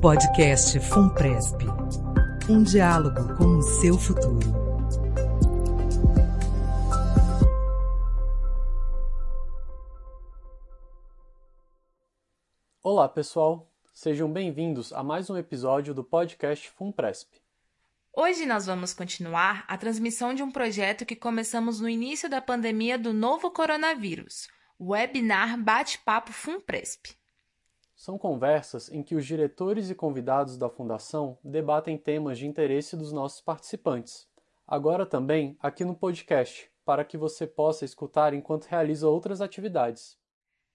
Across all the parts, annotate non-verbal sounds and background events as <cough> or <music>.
Podcast Funpresp. Um diálogo com o seu futuro. Olá, pessoal. Sejam bem-vindos a mais um episódio do podcast Funpresp. Hoje nós vamos continuar a transmissão de um projeto que começamos no início da pandemia do novo coronavírus, o webinar Bate-Papo Funpresp. São conversas em que os diretores e convidados da Fundação debatem temas de interesse dos nossos participantes. Agora também aqui no podcast, para que você possa escutar enquanto realiza outras atividades.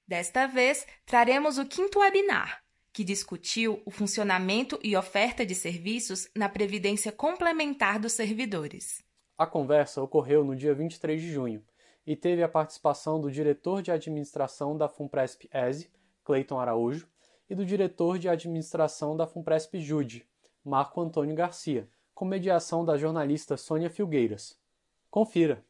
Desta vez, traremos o quinto webinar, que discutiu o funcionamento e oferta de serviços na previdência complementar dos servidores. A conversa ocorreu no dia 23 de junho e teve a participação do diretor de administração da Funpresp ESE, Cleiton Araújo, e do diretor de administração da Funpresp Jude, Marco Antônio Garcia, com mediação da jornalista Sônia Filgueiras. Confira!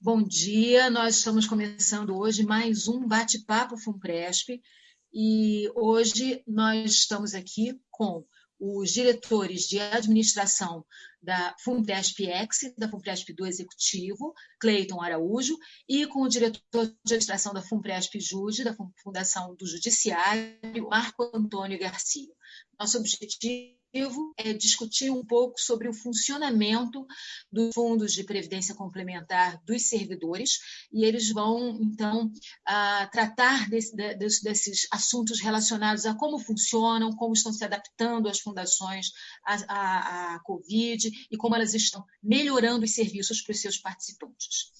Bom dia, nós estamos começando hoje mais um bate-papo FUNPRESP e hoje nós estamos aqui com os diretores de administração da FUNPRESP-Ex, da FUNPRESP do Executivo, Cleiton Araújo, e com o diretor de administração da FUNPRESP-Jude, da Fundação do Judiciário, Marco Antônio Garcia. Nosso objetivo é discutir um pouco sobre o funcionamento dos fundos de previdência complementar dos servidores, e eles vão, então, tratar desse, desses assuntos relacionados a como funcionam, como estão se adaptando as fundações à, à, à Covid e como elas estão melhorando os serviços para os seus participantes.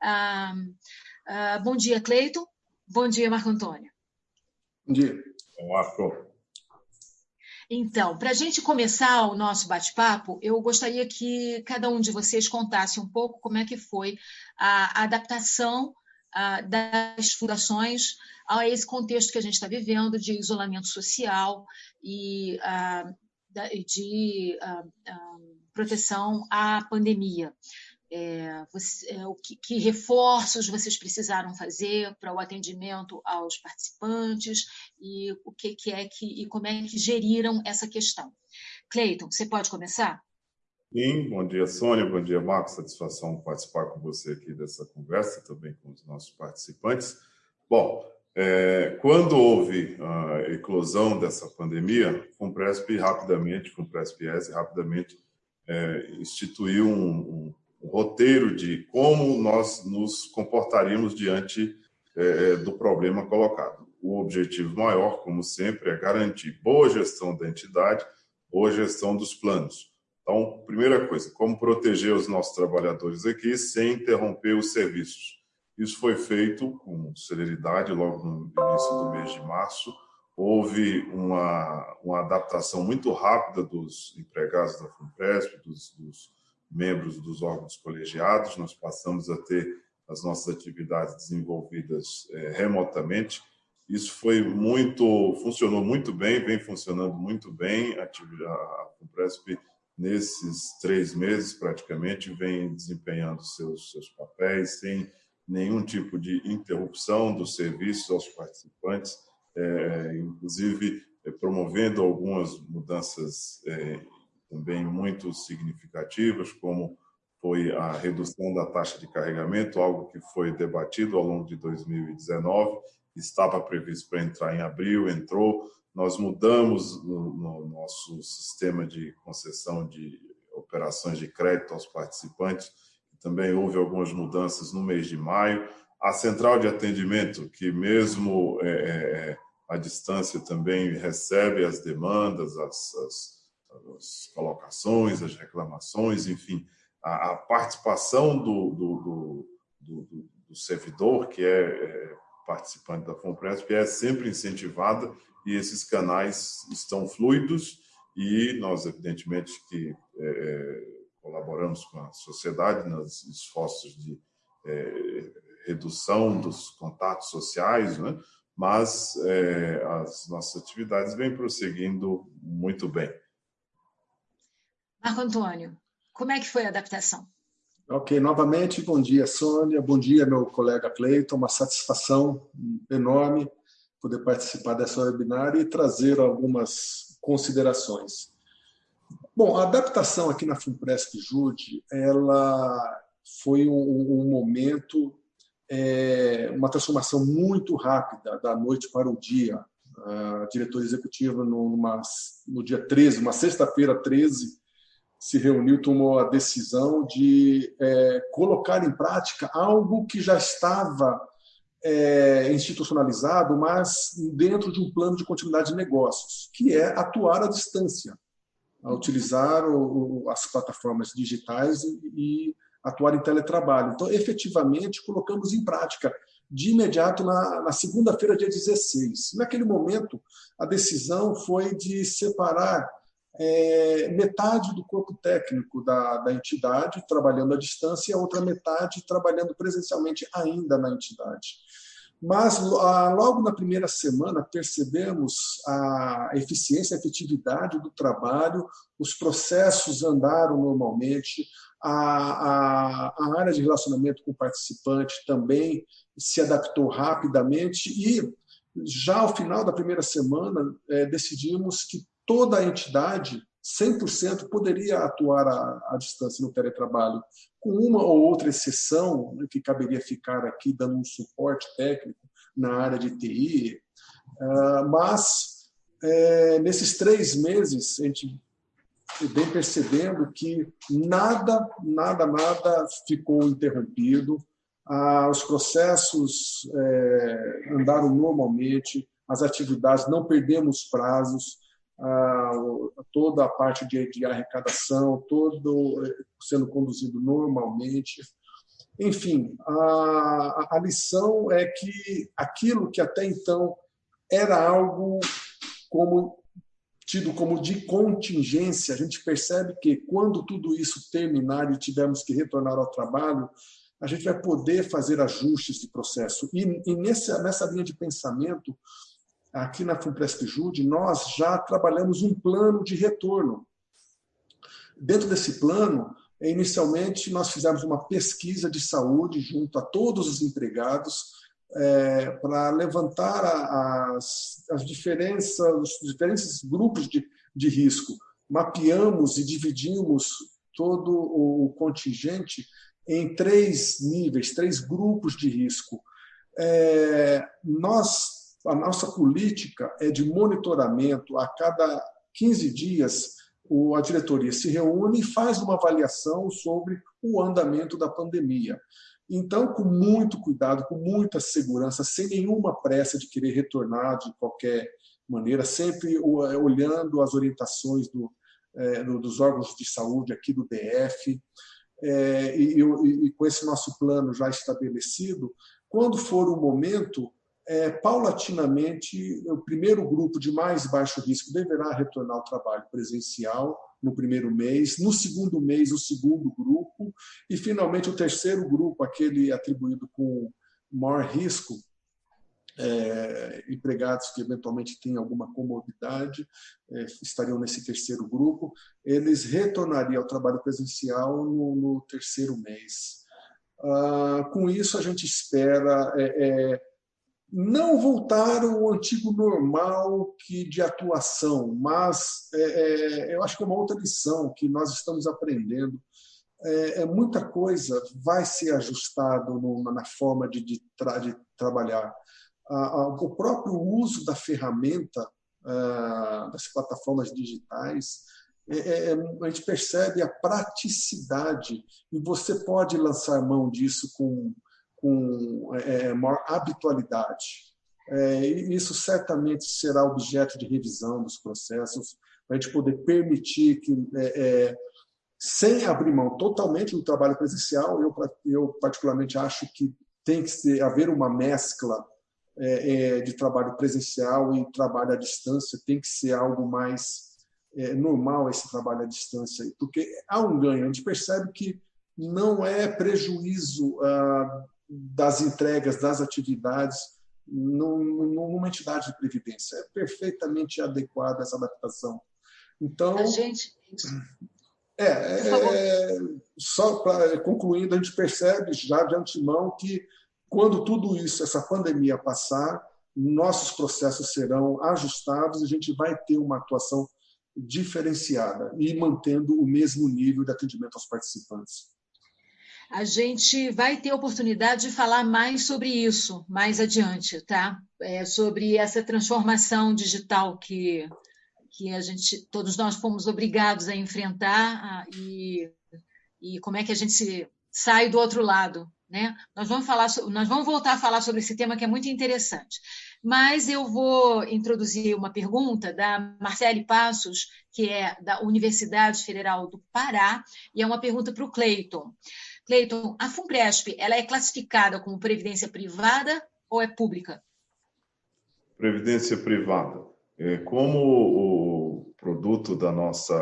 Ah, ah, bom dia, Cleiton. Bom dia, Marco Antônio. Bom dia. Marco. Então, para a gente começar o nosso bate-papo, eu gostaria que cada um de vocês contasse um pouco como é que foi a adaptação das fundações a esse contexto que a gente está vivendo de isolamento social e de proteção à pandemia. É, você, é, o que, que, reforços vocês precisaram fazer para o atendimento aos participantes e o que, que, é que e como é que geriram essa questão. Cleiton, você pode começar? Sim, bom dia, Sônia, bom dia, Marcos. Satisfação participar com você aqui dessa conversa, também com os nossos participantes. Bom, é, quando houve a eclosão dessa pandemia, o Compresp rapidamente, o Compresp-ES rapidamente é, instituiu um, um um roteiro de como nós nos comportaríamos diante é, é, do problema colocado. O objetivo maior, como sempre, é garantir boa gestão da entidade, boa gestão dos planos. Então, primeira coisa, como proteger os nossos trabalhadores aqui sem interromper os serviços. Isso foi feito com celeridade logo no início do mês de março. Houve uma, uma adaptação muito rápida dos empregados da FUNPESP, dos, dos membros dos órgãos colegiados, nós passamos a ter as nossas atividades desenvolvidas é, remotamente. Isso foi muito, funcionou muito bem, vem funcionando muito bem. A, a Compresp, nesses três meses, praticamente, vem desempenhando seus, seus papéis sem nenhum tipo de interrupção dos serviços aos participantes, é, inclusive é, promovendo algumas mudanças é, também muito significativas, como foi a redução da taxa de carregamento, algo que foi debatido ao longo de 2019, estava previsto para entrar em abril, entrou. Nós mudamos no, no nosso sistema de concessão de operações de crédito aos participantes, também houve algumas mudanças no mês de maio. A central de atendimento, que mesmo é, é, à distância também recebe as demandas, as, as as colocações, as reclamações, enfim, a, a participação do, do, do, do, servidor, que é, é participante da FONPRESP, é sempre incentivada e esses canais estão fluidos e nós, evidentemente, que é, é, colaboramos com a sociedade nos esforços de é, redução dos contatos sociais, né? mas é, as nossas atividades vêm prosseguindo muito bem. Marco Antônio, como é que foi a adaptação? Ok, novamente, bom dia, Sônia, bom dia, meu colega Cleiton, uma satisfação enorme poder participar dessa webinar e trazer algumas considerações. Bom, a adaptação aqui na Funpresp Jude, ela foi um, um momento, é, uma transformação muito rápida da noite para o dia. A diretora executiva, numa, no dia 13, uma sexta-feira 13, se reuniu, tomou a decisão de é, colocar em prática algo que já estava é, institucionalizado, mas dentro de um plano de continuidade de negócios, que é atuar à distância, a utilizar o, o, as plataformas digitais e, e, atuar em teletrabalho. Então, efetivamente, colocamos em prática de imediato na, na segunda-feira, dia 16. Naquele momento, a decisão foi de separar é, metade do corpo técnico da, da entidade trabalhando à distância e a outra metade trabalhando presencialmente ainda na entidade. Mas logo na primeira semana percebemos a eficiência, a efetividade do trabalho, os processos andaram normalmente, a, a, a área de relacionamento com o participante também se adaptou rapidamente e já ao final da primeira semana é, decidimos que toda a entidade, 100%, poderia atuar à, à, distância no teletrabalho, com uma ou outra exceção, né, que caberia ficar aqui dando um suporte técnico na área de TI. Uh, ah, mas, é, nesses três meses, a gente vem percebendo que nada, nada, nada ficou interrompido, ah, os processos é, andaram normalmente, as atividades, não perdemos prazos, toda a parte de, de arrecadação, todo eh, sendo conduzido normalmente. Enfim, a, a lição é que aquilo que até então era algo como tido como de contingência, a gente percebe que quando tudo isso terminar e tivermos que retornar ao trabalho, a gente vai poder fazer ajustes de processo. E, e nessa, nessa linha de pensamento, aqui na Funpresp Jude, nós já trabalhamos um plano de retorno. Dentro desse plano, inicialmente, nós fizemos uma pesquisa de saúde junto a todos os empregados é, para levantar as, as diferenças, os diferentes grupos de, de risco. Mapeamos e dividimos todo o contingente em três níveis, três grupos de risco. É, nós a nossa política é de monitoramento. A cada 15 dias, a diretoria se reúne e faz uma avaliação sobre o andamento da pandemia. Então, com muito cuidado, com muita segurança, sem nenhuma pressa de querer retornar de qualquer maneira, sempre olhando as orientações do, é, dos órgãos de saúde aqui do DF, é, e, e, e com esse nosso plano já estabelecido, quando for o momento, é, paulatinamente, o primeiro grupo de mais baixo risco deverá retornar ao trabalho presencial no primeiro mês, no segundo mês, o segundo grupo, e finalmente o terceiro grupo, aquele atribuído com maior risco, é, empregados que eventualmente têm alguma comorbidade é, estariam nesse terceiro grupo, eles retornariam ao trabalho presencial no, no terceiro mês. Ah, com isso, a gente espera é, é não voltar ao antigo normal que de atuação, mas é, é, eu acho que é uma outra lição que nós estamos aprendendo. É, é muita coisa vai ser ajustado na forma de, de, tra, de trabalhar. o próprio uso da ferramenta, das plataformas digitais, é, é, a gente percebe a praticidade e você pode lançar mão disso com com é, é, maior habitualidade. É, isso certamente será objeto de revisão dos processos, para a gente poder permitir que, é, é, sem abrir mão totalmente do trabalho presencial, eu, eu particularmente acho que tem que ser, haver uma mescla é, de trabalho presencial e trabalho à distância, tem que ser algo mais normal esse trabalho à distância, porque há um ganho, a gente percebe que não é prejuízo ah, das entregas das atividades numa entidade de previdência. É perfeitamente adequada essa adaptação. Então, a gente. É, é só para concluindo, a gente percebe já de antemão que quando tudo isso, essa pandemia passar, nossos processos serão ajustados e a gente vai ter uma atuação diferenciada e mantendo o mesmo nível de atendimento aos participantes. A gente vai ter oportunidade de falar mais sobre isso mais adiante, tá? É, sobre essa transformação digital que, que a gente, todos nós fomos obrigados a enfrentar e, e como é que a gente sai do outro lado, né? Nós vamos falar, nós vamos voltar a falar sobre esse tema que é muito interessante. Mas eu vou introduzir uma pergunta da Marcele Passos, que é da Universidade Federal do Pará, e é uma pergunta para o Cleiton. Cleiton, a FUNPRESP ela é classificada como previdência privada ou é pública? Previdência privada. É, como o produto da nossa,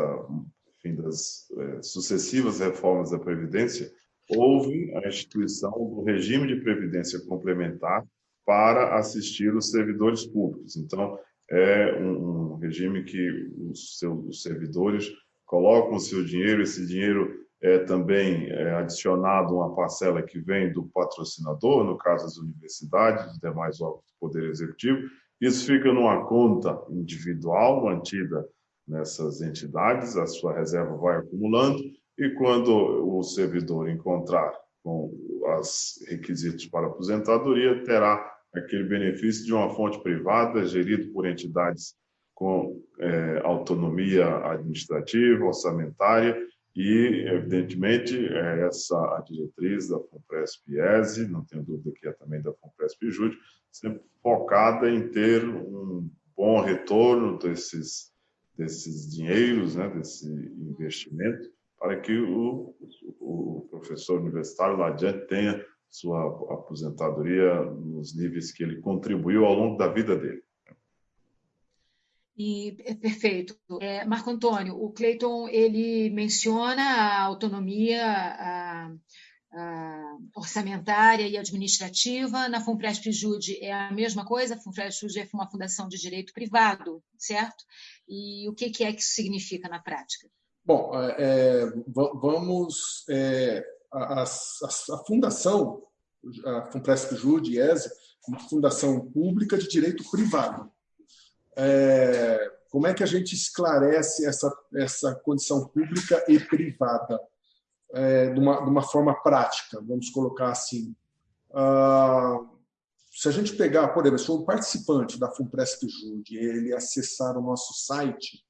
enfim, das é, sucessivas reformas da Previdência, houve a instituição do regime de previdência complementar para assistir os servidores públicos. Então, é um, regime que os, seus, servidores colocam o seu dinheiro, esse dinheiro é também é adicionado uma parcela que vem do patrocinador, no caso das universidades, os demais órgãos do Poder Executivo. Isso fica numa conta individual mantida nessas entidades, a sua reserva vai acumulando, e quando o servidor encontrar com os requisitos para aposentadoria, terá aquele benefício de uma fonte privada, gerido por entidades com é, autonomia administrativa, orçamentária, e, evidentemente, é essa a diretriz da FUNPRESP-ESE, não tenho dúvida que é também da FUNPRESP-JUDE, sempre focada em ter um bom retorno desses, desses dinheiros, né, desse investimento, para que o, o professor universitário lá adiante tenha sua aposentadoria nos níveis que ele contribuiu ao longo da vida dele. E é perfeito. É, Marco Antônio, o Cleiton ele menciona a autonomia a, a orçamentária e administrativa. Na Funpresp Jude é a mesma coisa. A Funpresp Jude é uma fundação de direito privado, certo? E o que, que é que isso significa na prática? Bom, é, é vamos. É, a, a, a, fundação, a Funpresp Jude, ESE, uma fundação pública de direito privado. É, como é que a gente esclarece essa, essa condição pública e privada é, de, uma, de uma forma prática, vamos colocar assim? Ah, se a gente pegar, por exemplo, se um participante da FUNPRESP Jude ele acessar o nosso site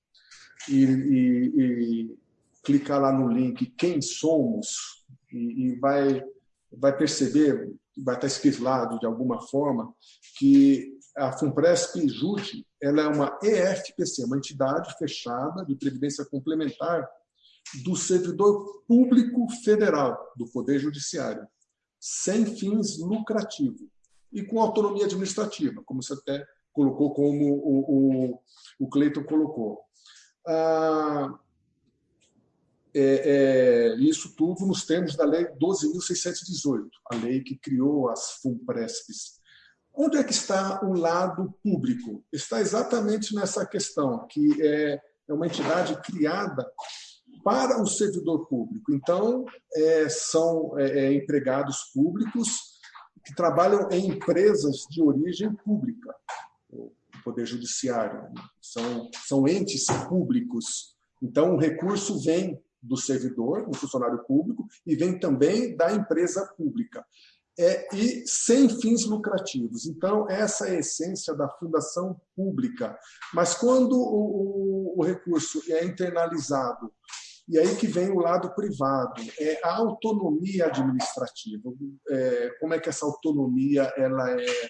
e, e, e clicar lá no link Quem Somos e, e vai, vai perceber, vai estar escrito lá de alguma forma, que a FUNPRESP Jude ela é uma EFPC, uma entidade fechada de previdência complementar do servidor público federal do Poder Judiciário, sem fins lucrativos e com autonomia administrativa, como você até colocou, como o, o, o Cleiton colocou. Ah, é, é, isso tudo nos termos da Lei 12.618, a lei que criou as FUNPRESPs. Onde é que está o lado público? Está exatamente nessa questão, que é, é uma entidade criada para o servidor público. Então, é, são é, é, empregados públicos que trabalham em empresas de origem pública, o Poder Judiciário, são, são entes públicos. Então, o recurso vem do servidor, um funcionário público, e vem também da empresa pública é, e sem fins lucrativos. Então, essa é a essência da fundação pública. Mas quando o, o, o recurso é internalizado, e aí que vem o lado privado, é a autonomia administrativa. É, como é que essa autonomia ela é,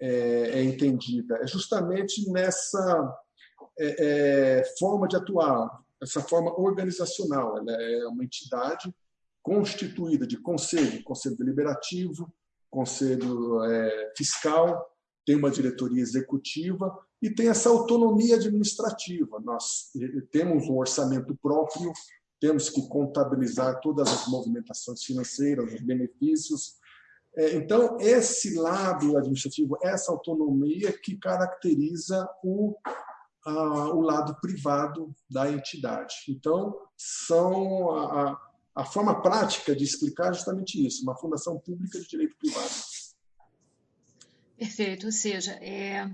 é, é entendida? É justamente nessa é, é, forma de atuar, essa forma organizacional. Ela é uma entidade constituída de conselho, conselho deliberativo, conselho é, fiscal, tem uma diretoria executiva e tem essa autonomia administrativa. Nós eh, temos um orçamento próprio, temos que contabilizar todas as movimentações financeiras, os benefícios. É, então, esse lado administrativo, essa autonomia que caracteriza o, o lado privado da entidade. Então, são a, a forma prática de explicar é justamente isso, uma fundação pública de direito privado. Perfeito, ou seja, é,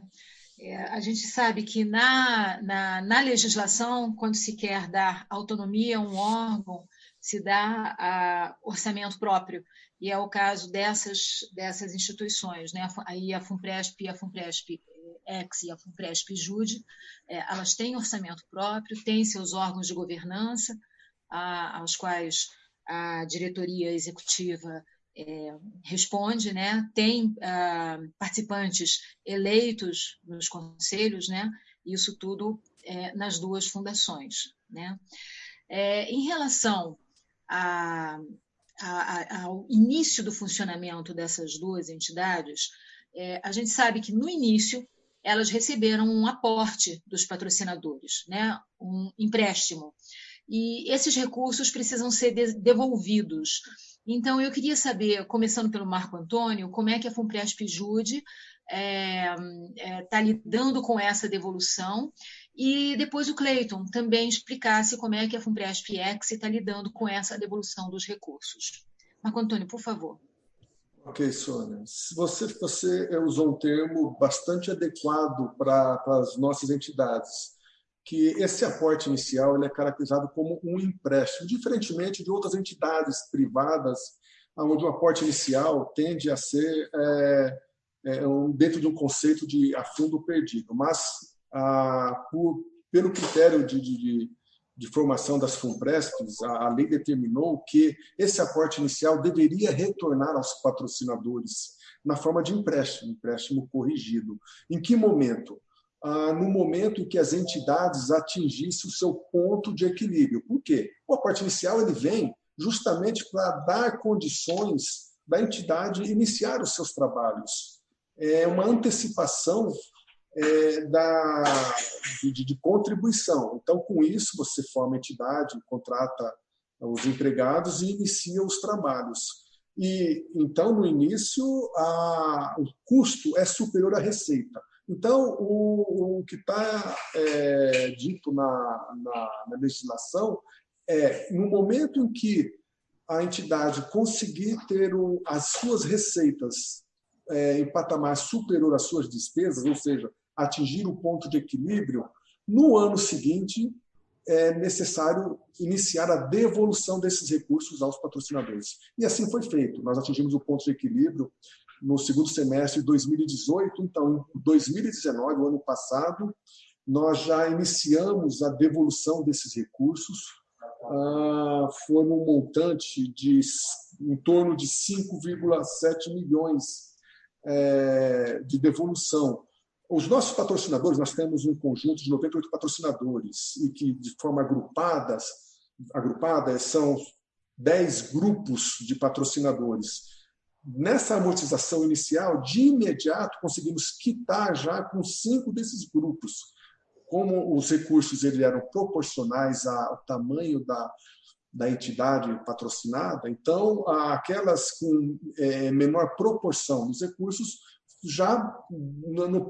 é, a gente sabe que na, na, na, legislação, quando se quer dar autonomia a um órgão, se dá a orçamento próprio, e é o caso dessas, dessas instituições, né? aí a FUNPRESP e a FUNPRESP Ex e a FUNPRESP Jude, é, elas têm orçamento próprio, têm seus órgãos de governança, a, aos quais a diretoria executiva é, responde, né? tem ah, participantes eleitos nos conselhos, né? isso tudo é, nas duas fundações. Né? É, em relação a, a, ao início do funcionamento dessas duas entidades, é, a gente sabe que no início elas receberam um aporte dos patrocinadores, né? um empréstimo. E esses recursos precisam ser devolvidos. Então, eu queria saber, começando pelo Marco Antônio, como é que a Fumpresp Jude está é, é, tá lidando com essa devolução e depois o Cleiton também explicasse como é que a Fumpresp Ex está lidando com essa devolução dos recursos. Marco Antônio, por favor. Ok, Sônia. Você, você usou um termo bastante adequado para, para as nossas entidades, que esse aporte inicial ele é caracterizado como um empréstimo, diferentemente de outras entidades privadas, onde o aporte inicial tende a ser é, é, um, dentro de um conceito de a fundo perdido. Mas, ah, por, pelo critério de, de, de formação das FUNPRESPs, a, a lei determinou que esse aporte inicial deveria retornar aos patrocinadores na forma de empréstimo, empréstimo corrigido. Em que momento? Ah, no momento que as entidades atingissem o seu ponto de equilíbrio. Por quê? O aporte inicial ele vem justamente para dar condições da entidade iniciar os seus trabalhos. É uma antecipação é, da, de, de, contribuição. Então, com isso, você forma a entidade, contrata os empregados e inicia os trabalhos. E então, no início, a, o custo é superior à receita. Então, o, o que está é, dito na, na, na legislação é, no momento em que a entidade conseguir ter o, as suas receitas é, em patamar superior às suas despesas, ou seja, atingir o ponto de equilíbrio, no ano seguinte é necessário iniciar a devolução desses recursos aos patrocinadores. E assim foi feito. Nós atingimos o ponto de equilíbrio no segundo semestre de 2018. Então, em 2019, o ano passado, nós já iniciamos a devolução desses recursos. Ah, foi um montante de em torno de 5,7 milhões é, de devolução. Os nossos patrocinadores, nós temos um conjunto de 98 patrocinadores, e que, de forma agrupadas, agrupada, são 10 grupos de patrocinadores. Nessa amortização inicial, de imediato, conseguimos quitar já com cinco desses grupos. Como os recursos eram proporcionais ao tamanho da, da entidade patrocinada, então aquelas com é, menor proporção dos recursos já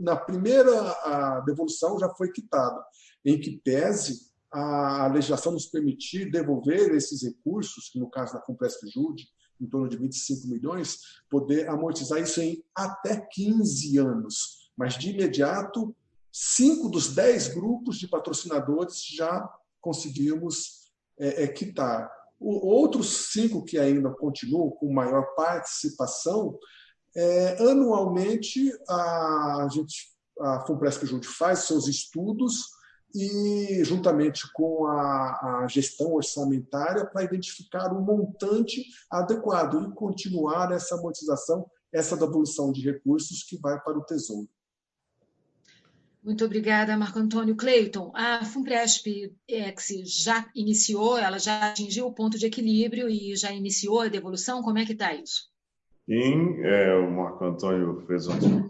na primeira devolução já foi quitada, em que pese a legislação nos permitir devolver esses recursos, que no caso da Compresc Jude, em torno de 25 milhões, poder amortizar isso em até 15 anos. Mas, de imediato, cinco dos dez grupos de patrocinadores já conseguimos é, é, quitar. O, outros cinco que ainda continuam com maior participação é, anualmente, a, a gente, a Fumpresp Junte faz seus estudos e, juntamente com a, a gestão orçamentária, para identificar um montante adequado e continuar essa amortização, essa devolução de recursos que vai para o Tesouro. Muito obrigada, Marco Antônio. Cleiton, a Fumpresp Ex já iniciou, ela já atingiu o ponto de equilíbrio e já iniciou a devolução? Como é que está isso? Sim, é, o Marco Antônio fez uma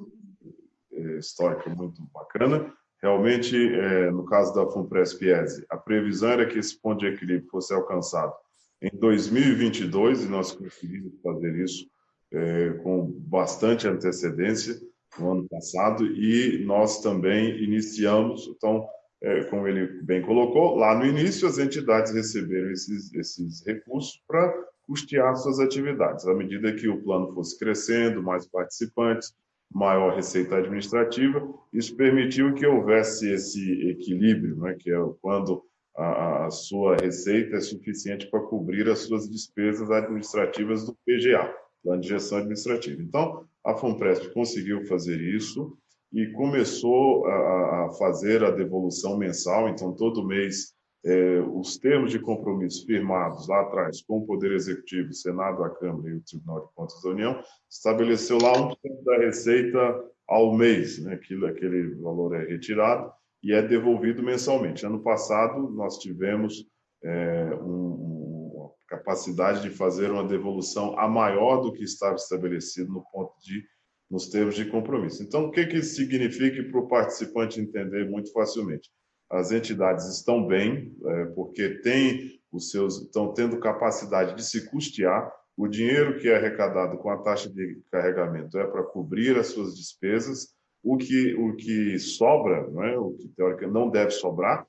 é, histórica muito bacana. Realmente, é, no caso da Fumpresp-ESE, a previsão era que esse ponto de equilíbrio fosse alcançado em 2022 e nós conseguimos fazer isso é, com bastante antecedência no ano passado e nós também iniciamos, então, é, como ele bem colocou, lá no início as entidades receberam esses, esses recursos para custear suas atividades. À medida que o plano fosse crescendo, mais participantes, maior receita administrativa. Isso permitiu que houvesse esse equilíbrio, né, que é quando a, a sua receita é suficiente para cobrir as suas despesas administrativas do PGA, Plano de Gestão Administrativa. Então, a FUNPRESP conseguiu fazer isso e começou a, a fazer a devolução mensal, então todo mês é, os termos de compromisso firmados lá atrás com o Poder Executivo, Senado, a Câmara e o Tribunal de Contas da União, estabeleceu lá 1% da receita ao mês, né? Aquilo, aquele valor é retirado e é devolvido mensalmente. Ano passado, nós tivemos é, um, uma capacidade de fazer uma devolução a maior do que estava estabelecido no ponto de nos termos de compromisso. Então, o que, que isso significa para o participante entender muito facilmente? As entidades estão bem, é, porque têm os seus, estão tendo capacidade de se custear. O dinheiro que é arrecadado com a taxa de carregamento é para cobrir as suas despesas. O que, o que sobra, não é? o que teoricamente não deve sobrar,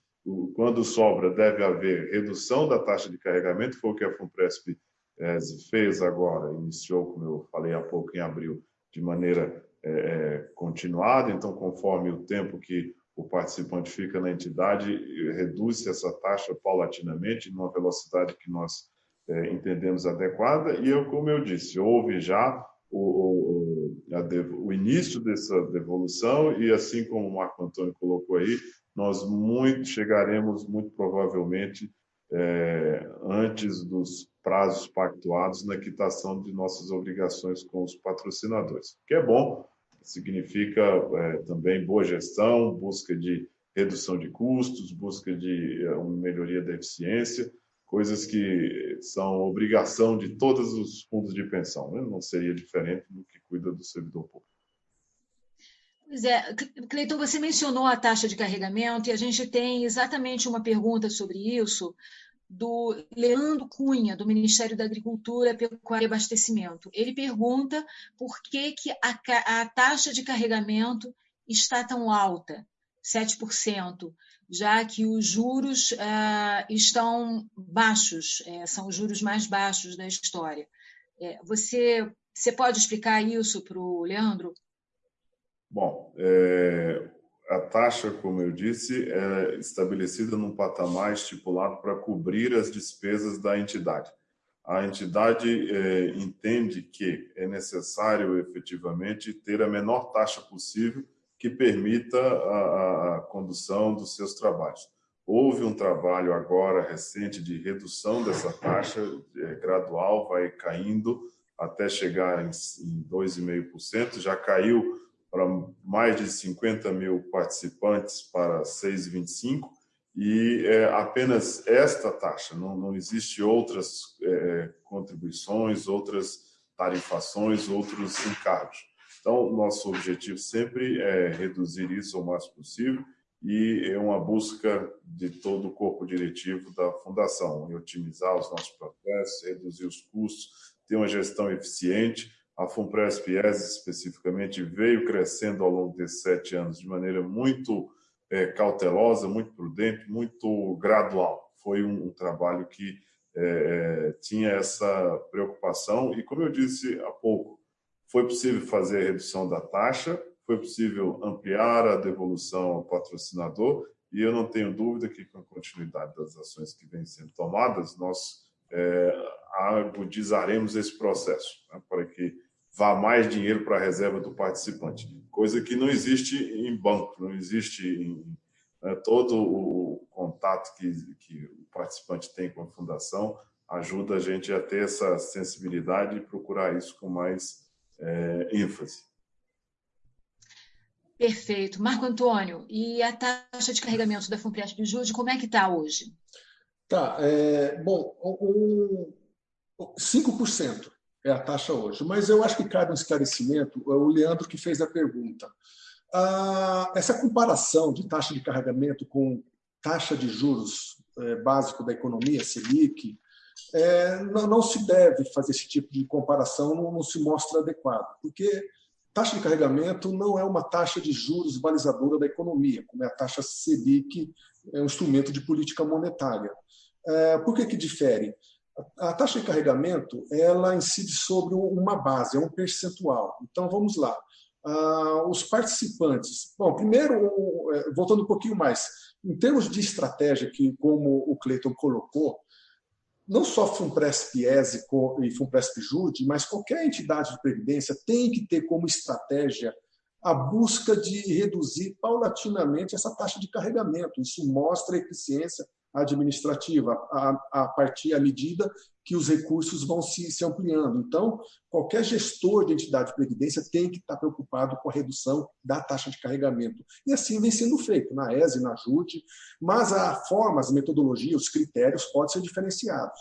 quando sobra, deve haver redução da taxa de carregamento, foi o que a FUNPRESP é, fez agora, iniciou, como eu falei há pouco, em abril, de maneira é, continuada, então, conforme o tempo que o participante fica na entidade, reduz-se essa taxa paulatinamente, numa velocidade que nós é, entendemos adequada, e eu, como eu disse, houve já o, o, o, início dessa devolução, e assim como o Marco Antônio colocou aí, nós muito chegaremos, muito provavelmente, é, antes dos prazos pactuados na quitação de nossas obrigações com os patrocinadores, que é bom, significa é, também boa gestão, busca de redução de custos, busca de é, uma melhoria da eficiência, coisas que são obrigação de todos os fundos de pensão, né? não seria diferente do que cuida do servidor público. Pois é, Cleiton, você mencionou a taxa de carregamento e a gente tem exatamente uma pergunta sobre isso do Leandro Cunha, do Ministério da Agricultura, Pecuária e Abastecimento. Ele pergunta por que, que a, a taxa de carregamento está tão alta, 7%, já que os juros ah, estão baixos, é, são os juros mais baixos da história. É, você, você pode explicar isso para o Leandro? Bom, é, a taxa, como eu disse, é estabelecida num patamar estipulado para cobrir as despesas da entidade. A entidade é, entende que é necessário efetivamente ter a menor taxa possível que permita a, a condução dos seus trabalhos. Houve um trabalho agora recente de redução dessa taxa é, gradual, vai caindo até chegar em, em 2,5%, já caiu para mais de 50 mil participantes para 6,25 e é, apenas esta taxa, não, não existe outras é, contribuições, outras tarifações, outros encargos. Então, nosso objetivo sempre é reduzir isso ao máximo possível e é uma busca de todo o corpo diretivo da Fundação, em otimizar os nossos processos, reduzir os custos, ter uma gestão eficiente, a Funpresp ES, especificamente, veio crescendo ao longo desses sete anos de maneira muito é, cautelosa, muito prudente, muito gradual. Foi um, um trabalho que é, é, tinha essa preocupação e, como eu disse há pouco, foi possível fazer a redução da taxa, foi possível ampliar a devolução ao patrocinador e eu não tenho dúvida que, com a continuidade das ações que vêm sendo tomadas, nós é, agudizaremos esse processo né, para que vá mais dinheiro para a reserva do participante, coisa que não existe em banco, não existe em né, todo o contato que, que o participante tem com a fundação ajuda a gente a ter essa sensibilidade e procurar isso com mais é, ênfase. Perfeito. Marco Antônio, e a taxa de carregamento da Funpresp de Jude, como é que está hoje? Tá, é, bom, um, 5% é a taxa hoje. Mas eu acho que cabe um esclarecimento, é o Leandro que fez a pergunta. Ah, essa comparação de taxa de carregamento com taxa de juros é, básico da economia, Selic, é, não, não, se deve fazer esse tipo de comparação, não, não, se mostra adequado, porque taxa de carregamento não é uma taxa de juros balizadora da economia, como é a taxa Selic, é um instrumento de política monetária. É, por que, que difere? A taxa de carregamento ela incide sobre uma base, é um percentual. Então vamos lá. ah, os participantes. Bom, primeiro, é, voltando um pouquinho mais, em termos de estratégia, que como o Cleiton colocou, não só FUNPRESP-ESE e FUNPRESP-JUDE, mas qualquer entidade de previdência tem que ter como estratégia a busca de reduzir paulatinamente essa taxa de carregamento. Isso mostra a eficiência administrativa a, a partir à medida que os recursos vão se, se, ampliando. Então, qualquer gestor de entidade de previdência tem que estar preocupado com a redução da taxa de carregamento. E assim vem sendo feito na ESE, na JUT, mas a forma, as metodologias, os critérios podem ser diferenciados.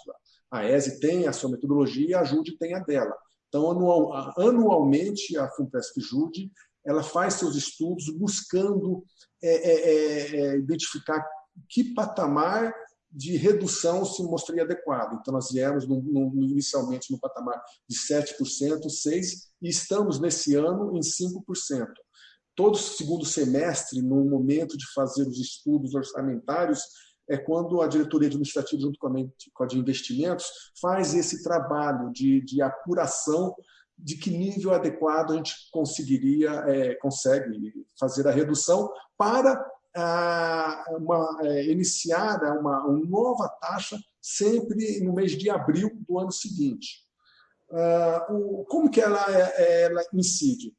A ESE tem a sua metodologia e a JUT tem a dela. Então, anual, anualmente, a FUNPESP JUD ela faz seus estudos buscando é, é, é, identificar que patamar de redução se mostraria adequado. Então, nós viemos no, no, inicialmente no patamar de 7%, 6%, e estamos nesse ano em 5%. Todo segundo semestre, no momento de fazer os estudos orçamentários, é quando a diretoria administrativa, junto com a, com a de investimentos, faz esse trabalho de, de apuração de que nível adequado a gente conseguiria, é, consegue fazer a redução para uma, é, iniciar uma, uma nova taxa sempre no mês de abril do ano seguinte. Ah, o, como que ela, é, ela incide?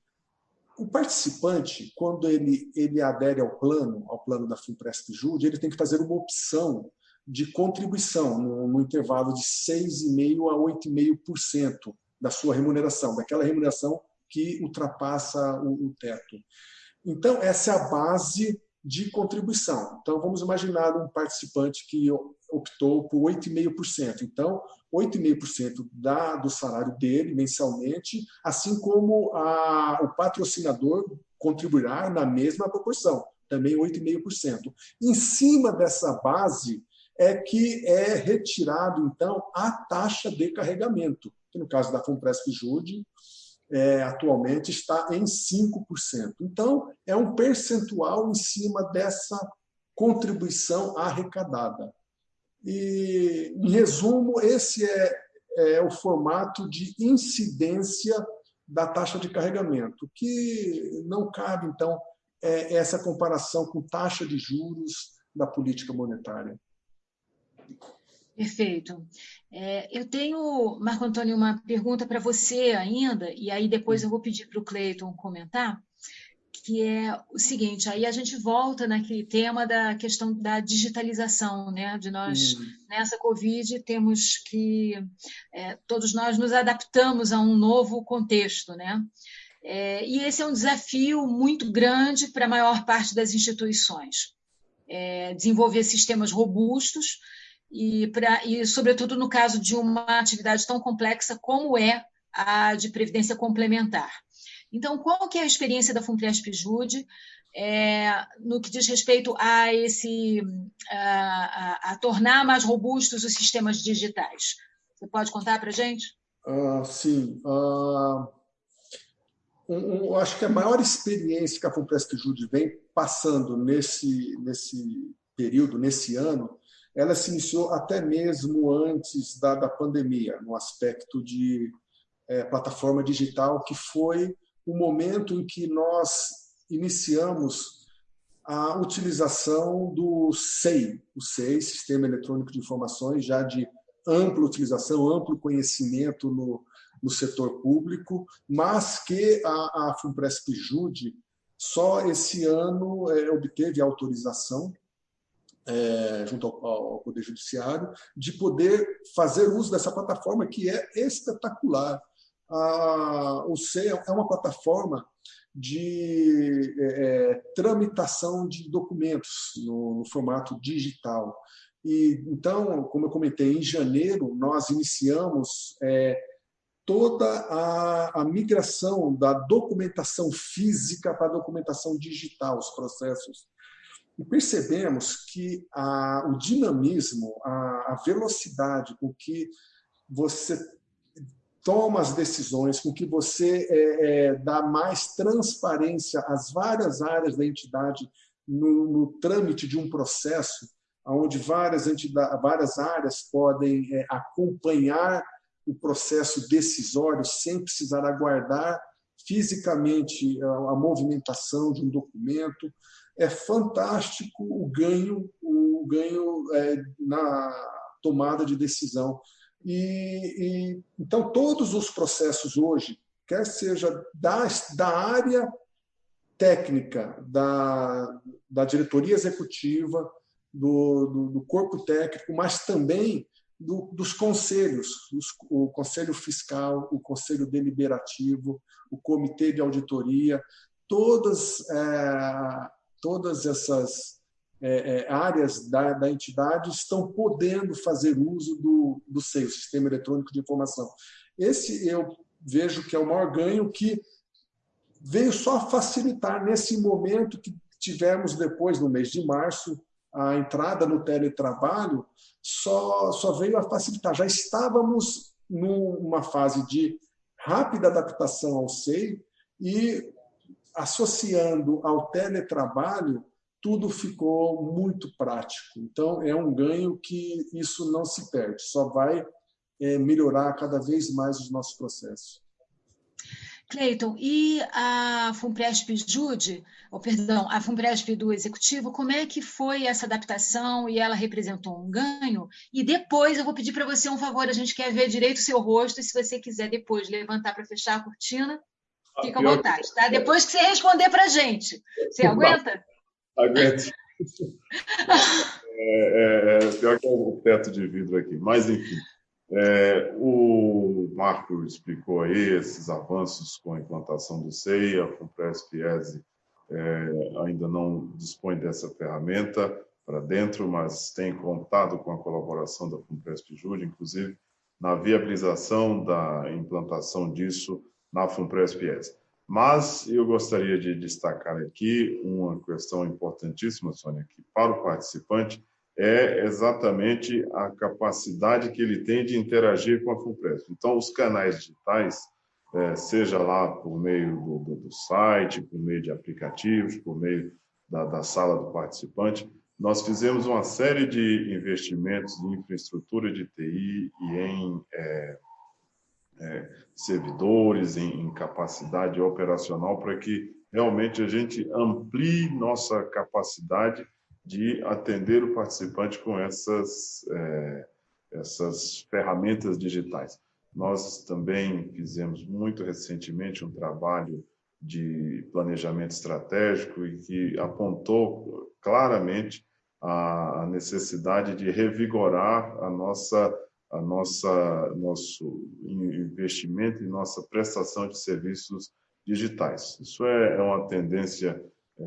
O participante, quando ele, ele adere ao plano, ao plano da FUNPRESP Jude, ele tem que fazer uma opção de contribuição no, no intervalo de 6,5% a 8,5% da sua remuneração, daquela remuneração que ultrapassa o, o teto. Então, essa é a base de contribuição. Então, vamos imaginar um participante que optou por 8,5%. Então, 8,5% da, do salário dele mensalmente, assim como a, o patrocinador contribuirá na mesma proporção, também 8,5%. Em cima dessa base é que é retirado, então, a taxa de carregamento que no caso da Compresp Jude, é, atualmente está em 5%. Então, é um percentual em cima dessa contribuição arrecadada. E, em resumo, esse é, é o formato de incidência da taxa de carregamento, que não cabe, então, é, essa comparação com taxa de juros da política monetária. Perfeito. É, eu tenho, Marco Antônio, uma pergunta para você ainda, e aí depois eu vou pedir para o Cleiton comentar, que é o seguinte, aí a gente volta naquele tema da questão da digitalização, né? De nós, uhum. nessa Covid, temos que, é, todos nós nos adaptamos a um novo contexto, né? É, e esse é um desafio muito grande para a maior parte das instituições. É, desenvolver sistemas robustos e, pra, e, sobretudo, no caso de uma atividade tão complexa como é a de previdência complementar. Então, qual que é a experiência da Funpresp Jude é, no que diz respeito a esse a, a, a, tornar mais robustos os sistemas digitais? Você pode contar para a gente? Uh, sim. Uh, um, um, acho que a maior experiência que a Funpresp Jude vem passando nesse, nesse período, nesse ano, ela se iniciou até mesmo antes da, da pandemia, no aspecto de é, plataforma digital, que foi o momento em que nós iniciamos a utilização do SEI, o SEI, Sistema Eletrônico de Informações, já de ampla utilização, amplo conhecimento no, no setor público, mas que a, a FUNPRESP Jude só esse ano é, obteve autorização é, junto ao, ao, Poder Judiciário, de poder fazer uso dessa plataforma que é espetacular. A, o C é uma plataforma de é, é, tramitação de documentos no, no, formato digital. E então, como eu comentei, em janeiro nós iniciamos é, toda a, a, migração da documentação física para a documentação digital, os processos e percebemos que a, o dinamismo, a, a velocidade com que você toma as decisões, com que você é, é, dá mais transparência às várias áreas da entidade no, no trâmite de um processo, onde várias, várias áreas podem é, acompanhar o processo decisório sem precisar aguardar fisicamente a movimentação de um documento. É fantástico o ganho, o ganho é, na tomada de decisão. E, e, então todos os processos hoje, quer seja da, da área técnica, da, da diretoria executiva, do, do, do corpo técnico, mas também do, dos conselhos, os, o conselho fiscal, o conselho deliberativo, o comitê de auditoria, todas, é, todas essas é, é, áreas da, da, entidade estão podendo fazer uso do, do SEI, Sistema Eletrônico de Informação. Esse eu vejo que é o maior ganho que veio só facilitar nesse momento que tivemos depois, no mês de março, a entrada no teletrabalho só, só veio a facilitar. Já estávamos numa fase de rápida adaptação ao SEI e associando ao teletrabalho, tudo ficou muito prático. Então, é um ganho que isso não se perde, só vai é, melhorar cada vez mais os nossos processos. Cleiton, e a FUNPRESP Jude, ou perdão, a FUNPRESP do Executivo, como é que foi essa adaptação e ela representou um ganho? E depois eu vou pedir para você um favor, a gente quer ver direito o seu rosto, e se você quiser depois levantar para fechar a cortina, fica à vontade, tá? Depois que você responder para a gente. Você aguenta? Aguento. é, é, é, pior que é o teto de vidro aqui, mas enfim. É, o Marco explicou aí esses avanços com a implantação do SEI, a Compresp ESE é, ainda não dispõe dessa ferramenta para dentro, mas tem contado com a colaboração da Fumpresp Júlia, inclusive na viabilização da implantação disso na Fumpresp ESE. Mas eu gostaria de destacar aqui uma questão importantíssima, Sônia, que para o participante é exatamente a capacidade que ele tem de interagir com a FUNPRESP. Então, os canais digitais, é, seja lá por meio do, do, do, site, por meio de aplicativos, por meio da, da, sala do participante, nós fizemos uma série de investimentos em infraestrutura de TI e em é, é, servidores, em, em capacidade operacional, para que realmente a gente amplie nossa capacidade de atender o participante com essas, é, essas ferramentas digitais. Nós também fizemos muito recentemente um trabalho de planejamento estratégico e que apontou claramente a necessidade de revigorar a nossa a nossa nosso investimento e nossa prestação de serviços digitais. Isso é, é uma tendência é,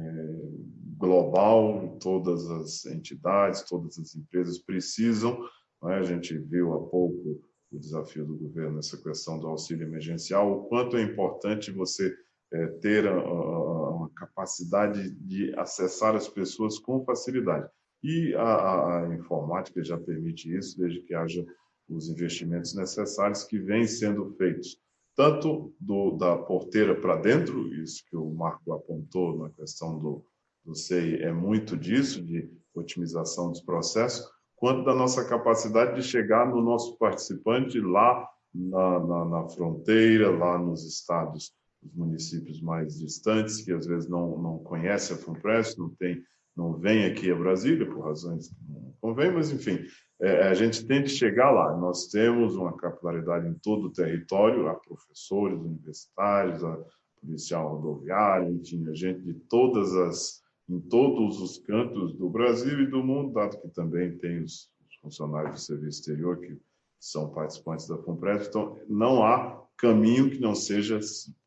global, todas as entidades, todas as empresas precisam. É? A gente viu há pouco o desafio do governo nessa questão do auxílio emergencial, o quanto é importante você é, ter a, a, capacidade de acessar as pessoas com facilidade. E a, a informática já permite isso, desde que haja os investimentos necessários que vêm sendo feitos tanto do, da porteira para dentro, isso que o Marco apontou na questão do, do SEI, é muito disso, de otimização dos processos, quanto da nossa capacidade de chegar no nosso participante lá na, na, na fronteira, lá nos estados, nos municípios mais distantes, que às vezes não, não conhecem a FUNPRESS, não tem não vem aqui a Brasília por razões que não convém, mas enfim, é, a gente tem de chegar lá. Nós temos uma capilaridade em todo o território, há professores universitários, há policial rodoviário, a gente de todas as, em todos os cantos do Brasil e do mundo, dado que também tem os, os funcionários do serviço exterior que são participantes da FUNPRES, então não há caminho que não seja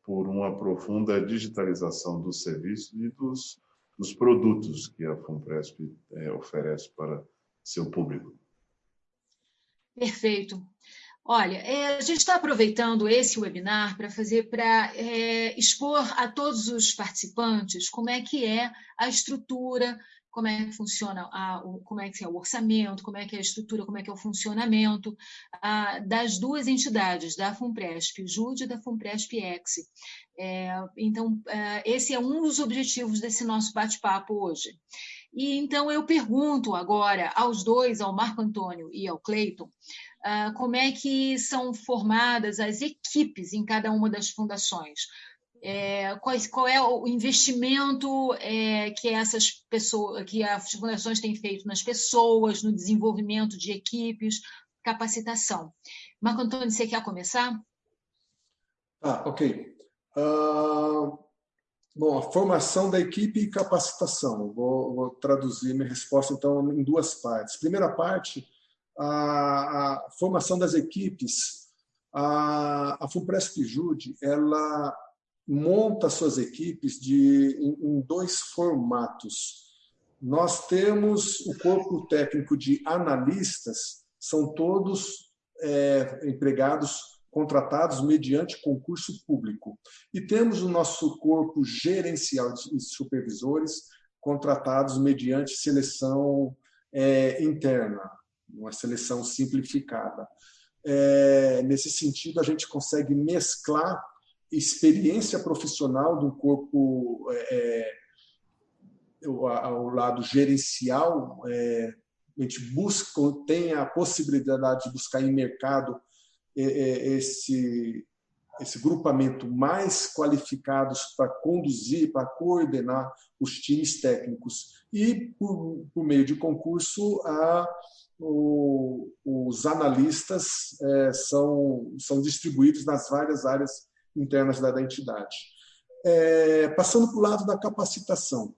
por uma profunda digitalização dos serviços e dos, dos produtos que a FUNPRESP é, oferece para seu público. Perfeito. Olha, é, a gente está aproveitando esse webinar para fazer, para é, expor a todos os participantes como é que é a estrutura, como é que funciona, a, o, como é que é o orçamento, como é que é a estrutura, como é que é o funcionamento a, das duas entidades, da FUNPRESP JUDE e da FUNPRESP EX. É, então, é, esse é um dos objetivos desse nosso bate-papo hoje. E então eu pergunto agora aos dois, ao Marco Antônio e ao Cleiton, uh, como é que são formadas as equipes em cada uma das fundações. É, qual, qual, é o investimento é, que essas pessoas, que as fundações têm feito nas pessoas, no desenvolvimento de equipes, capacitação. Marco Antônio, você quer começar? Ah, ok. Uh, bom, a formação da equipe e capacitação. Vou, vou, traduzir minha resposta, então, em duas partes. Primeira parte, a, a formação das equipes. A, a FUNPRESP Jude, ela monta suas equipes de, em, em dois formatos. Nós temos o corpo técnico de analistas, são todos é, empregados contratados mediante concurso público. E temos o nosso corpo gerencial de supervisores contratados mediante seleção é, interna, uma seleção simplificada. É, nesse sentido, a gente consegue mesclar experiência profissional do corpo é, ao lado gerencial, é, a gente busca, tem a possibilidade de buscar em mercado esse, esse grupamento mais qualificados para conduzir, para coordenar os times técnicos. E, por, por meio de concurso, a, o, os analistas é, são, são distribuídos nas várias áreas internas da, da entidade. É, passando para o lado da capacitação.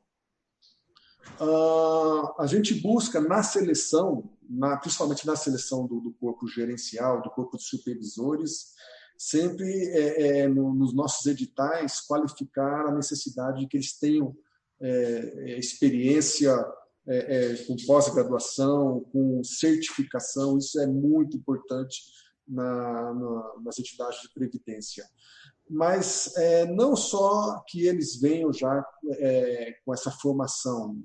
Uh, a gente busca na seleção na, principalmente na seleção do, do, corpo gerencial, do corpo de supervisores, sempre é, é, no, nos nossos editais qualificar a necessidade de que eles tenham é, é experiência é, é, com pós-graduação, com certificação, isso é muito importante na, na, nas entidades de previdência. Mas não só que eles venham já com essa formação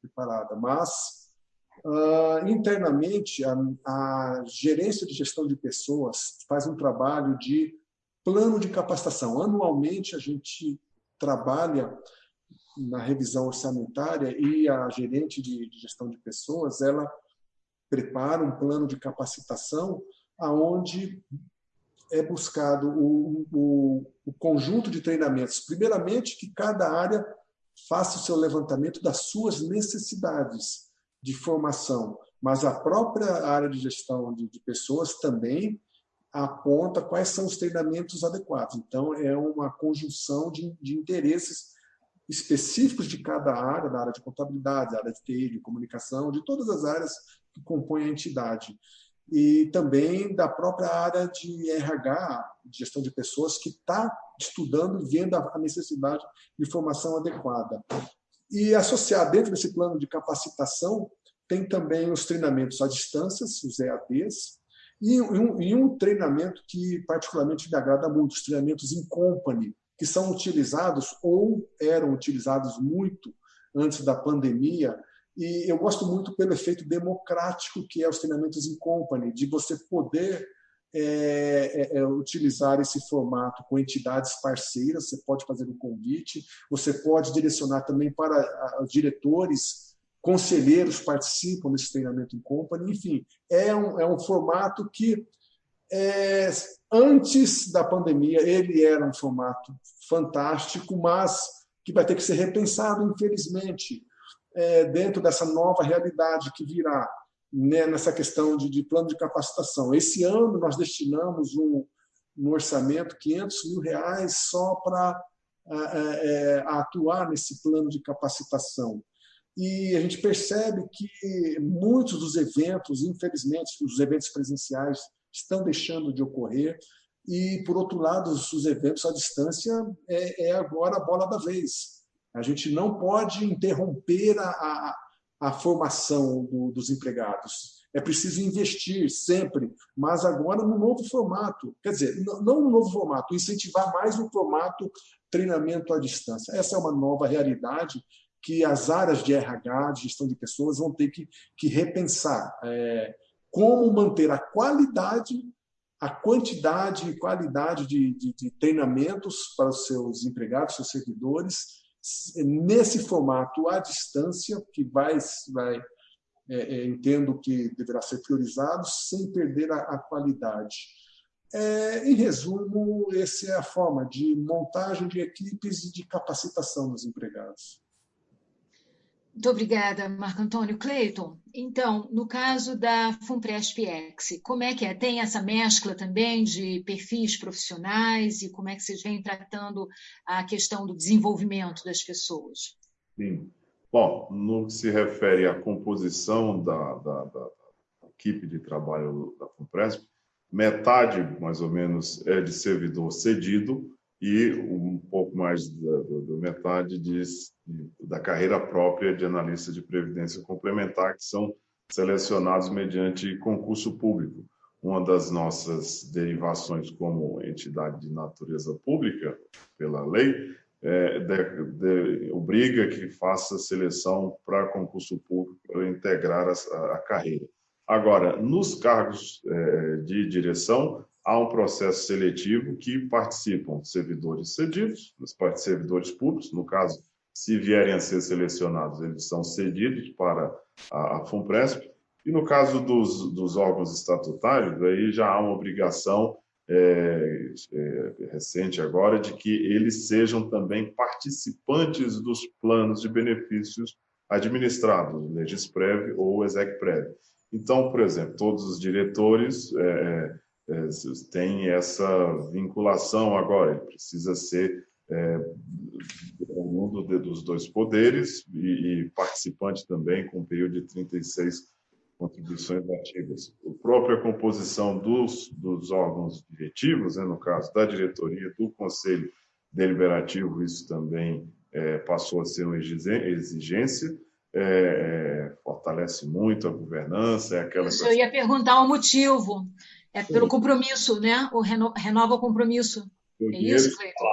preparada, mas Uh, internamente, a, a, gerência de gestão de pessoas faz um trabalho de plano de capacitação. Anualmente, a gente trabalha na revisão orçamentária e a gerente de, de gestão de pessoas, ela prepara um plano de capacitação aonde é buscado o, o, o conjunto de treinamentos. Primeiramente, que cada área faça o seu levantamento das suas necessidades de formação, mas a própria área de gestão de, de pessoas também aponta quais são os treinamentos adequados. Então, é uma conjunção de, de interesses específicos de cada área, da área de contabilidade, da área de TI, de comunicação, de todas as áreas que compõem a entidade. E também da própria área de RH, gestão de pessoas, que está estudando e vendo a necessidade de formação adequada. E associar dentro desse plano de capacitação tem também os treinamentos à distância, os EADs, e um, e um treinamento que particularmente me agrada muito, os treinamentos em company, que são utilizados ou eram utilizados muito antes da pandemia, e eu gosto muito pelo efeito democrático que é os treinamentos em company, de você poder é, é, é, utilizar esse formato com entidades parceiras, você pode fazer um convite, você pode direcionar também para diretores, conselheiros participam desse treinamento em company, enfim, é um, é um formato que é, antes da pandemia ele era um formato fantástico, mas que vai ter que ser repensado, infelizmente, é, dentro dessa nova realidade que virá né, nessa questão de, de, plano de capacitação. Esse ano nós destinamos um, um orçamento 500 mil reais só para é, atuar nesse plano de capacitação. E a gente percebe que muitos dos eventos, infelizmente, os eventos presenciais estão deixando de ocorrer. E, por outro lado, os eventos à distância é, é agora a bola da vez. A gente não pode interromper a, a a formação do, dos empregados. É preciso investir sempre, mas agora no novo formato. Quer dizer, não no novo formato, incentivar mais o formato treinamento à distância. Essa é uma nova realidade que as áreas de RH, de gestão de pessoas, vão ter que, que repensar. É, como manter a qualidade, a quantidade e qualidade de, de, de treinamentos para os seus empregados, seus servidores, nesse formato à distância, que vai, vai é, é, entendo que deverá ser priorizado, sem perder a, a, qualidade. É, em resumo, essa é a forma de montagem de equipes e de capacitação dos empregados. Muito obrigada, Marco Antônio. Cleiton, então, no caso da FUNPRESP-EX, como é que é? Tem essa mescla também de perfis profissionais e como é que vocês vêm tratando a questão do desenvolvimento das pessoas? Sim. Bom, no que se refere à composição da, da, da equipe de trabalho da FUNPRESP, metade, mais ou menos, é de servidor cedido, e um pouco mais da, da metade de, da carreira própria de analista de previdência complementar, que são selecionados mediante concurso público. Uma das nossas derivações como entidade de natureza pública, pela lei, é, de, de, obriga que faça seleção para concurso público para integrar a, a, carreira. Agora, nos cargos é, de direção, há um processo seletivo que participam servidores cedidos, servidores públicos, no caso, se vierem a ser selecionados, eles são cedidos para a, a FUNPRESP, e no caso dos, dos órgãos estatutários, aí já há uma obrigação é, é, recente agora de que eles sejam também participantes dos planos de benefícios administrados, Legisprev ou Execprev. Então, por exemplo, todos os diretores é, é, tem essa vinculação agora, ele precisa ser é, mundo dos dois poderes e, e, participante também com um período de 36 contribuições ativas. A própria composição dos, dos órgãos diretivos, né, no caso da diretoria, do conselho deliberativo, isso também é, passou a ser uma exigência, é, é, fortalece muito a governança. É aquela eu ia perguntar o motivo. É pelo compromisso, né? O reno, renova o compromisso. O é isso, Cleiton?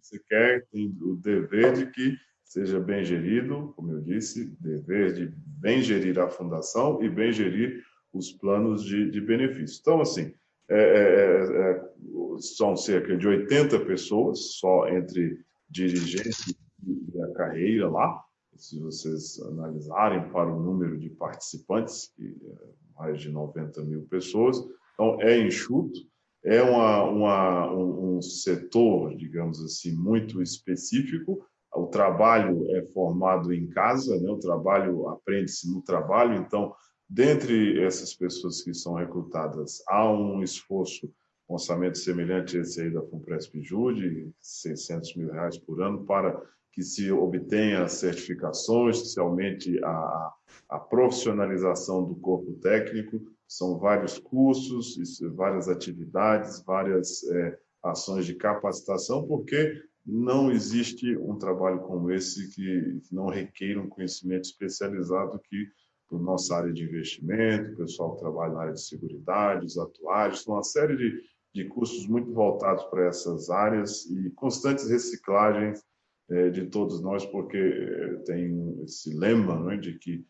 Você quer, tem o dever de que seja bem gerido, como eu disse, dever de bem gerir a fundação e bem gerir os planos de, de benefício. Então, assim, é, é, é, é são cerca de 80 pessoas, só entre dirigentes e a carreira lá, se vocês analisarem para o número de participantes, que é mais de 90 mil pessoas, então, é enxuto, é uma, uma, um, um setor, digamos assim, muito específico. O trabalho é formado em casa, né? o trabalho aprende-se no trabalho. Então, dentre essas pessoas que são recrutadas, há um esforço, um orçamento semelhante a esse aí da Fumpresp Jude, 600 mil reais por ano, para que se obtenha certificações, aumente a, a profissionalização do corpo técnico, são vários cursos, várias atividades, várias é, ações de capacitação, porque não existe um trabalho como esse que não requer um conhecimento especializado que a nossa área de investimento, o pessoal que trabalha na área de seguridade, os atuários, uma série de, de cursos muito voltados para essas áreas e constantes reciclagens é, de todos nós, porque é, tem esse lema né, de que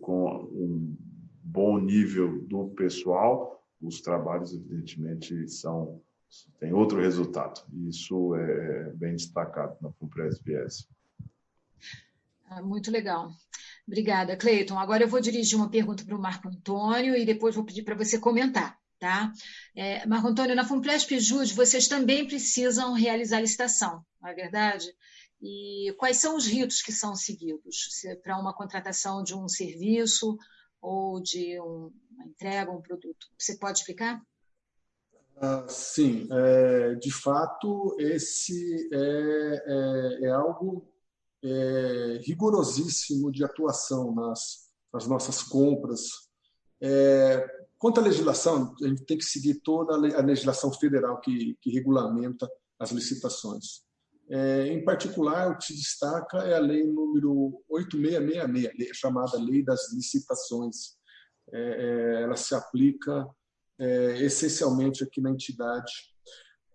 com um bom nível do pessoal, os trabalhos, evidentemente, são têm outro resultado. E isso é bem destacado na Fumpres VS. Ah, muito legal. Obrigada, Cleiton. Agora eu vou dirigir uma pergunta para o Marco Antônio e depois vou pedir para você comentar. Tá? É, Marco Antônio, na Fumpresp Jude, vocês também precisam realizar licitação, não é verdade? E quais são os ritos que são seguidos para uma contratação de um serviço ou de um, uma entrega, um produto. Você pode explicar? Ah, sim, é, de fato, esse é, é, é algo é, rigorosíssimo de atuação nas, nas nossas compras. É, quanto à legislação, a gente tem que seguir toda a legislação federal que, que regulamenta as licitações. É, em particular, o que se destaca é a lei número 8666, chamada Lei das Licitações. É, é, ela se aplica é, essencialmente aqui na entidade.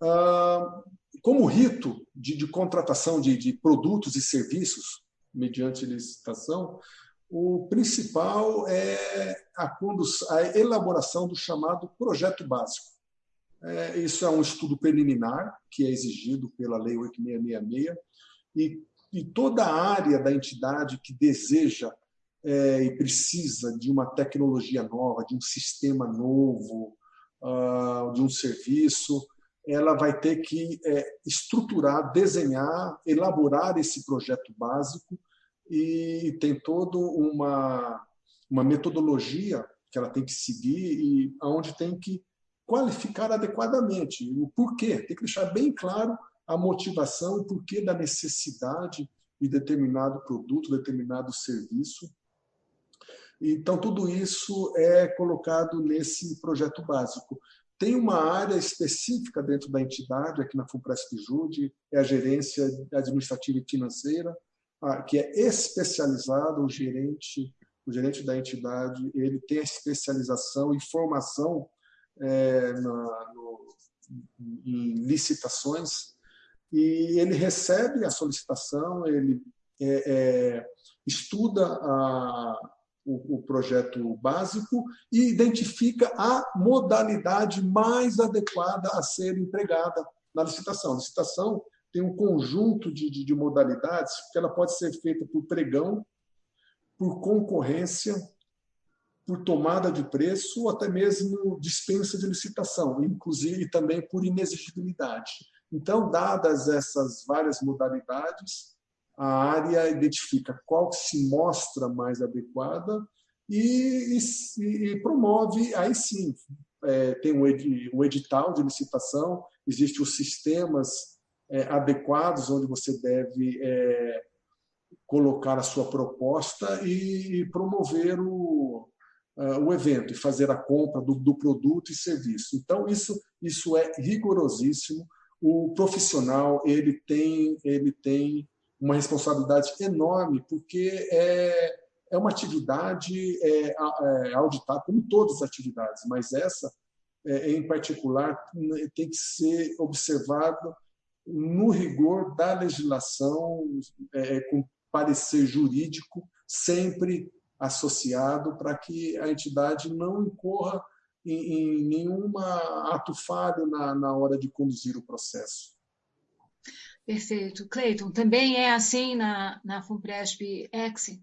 Ah, como rito de, de contratação de, de, produtos e serviços mediante licitação, o principal é a, a elaboração do chamado projeto básico. É, isso é um estudo preliminar que é exigido pela Lei 8666 e, e toda a área da entidade que deseja é, e precisa de uma tecnologia nova, de um sistema novo, uh, de um serviço, ela vai ter que é, estruturar, desenhar, elaborar esse projeto básico e tem toda uma, uma metodologia que ela tem que seguir e aonde tem que qualificar adequadamente o porquê. Tem que deixar bem claro a motivação, o porquê da necessidade de determinado produto, determinado serviço. Então, tudo isso é colocado nesse projeto básico. Tem uma área específica dentro da entidade, aqui na FUNPRESP Jude, é a gerência administrativa e financeira, que é especializada, o gerente, o gerente da entidade, ele tem a especialização e formação é, na, no, em licitações, e ele recebe a solicitação, ele é, é, estuda a, o, o projeto básico e identifica a modalidade mais adequada a ser empregada na licitação. A licitação tem um conjunto de, de, de, modalidades que ela pode ser feita por pregão, por concorrência, por tomada de preço ou até mesmo dispensa de licitação, inclusive também por inexigibilidade. Então, dadas essas várias modalidades, a área identifica qual se mostra mais adequada e, e, e promove, aí sim, é, tem o, ed, edital de licitação, existem os sistemas é, adequados onde você deve é, colocar a sua proposta e, e promover o, uh, o evento, e fazer a compra do, do produto e serviço. Então, isso, isso é rigorosíssimo. O profissional ele tem, ele tem uma responsabilidade enorme, porque é, é uma atividade é, é, auditada, como todas as atividades, mas essa, é, em particular, tem que ser observada no rigor da legislação, é, com parecer jurídico, sempre associado, para que a entidade não incorra em, em nenhum ato falho na, na hora de conduzir o processo. Perfeito. Cleiton, também é assim na, na FUNPRESP Ex?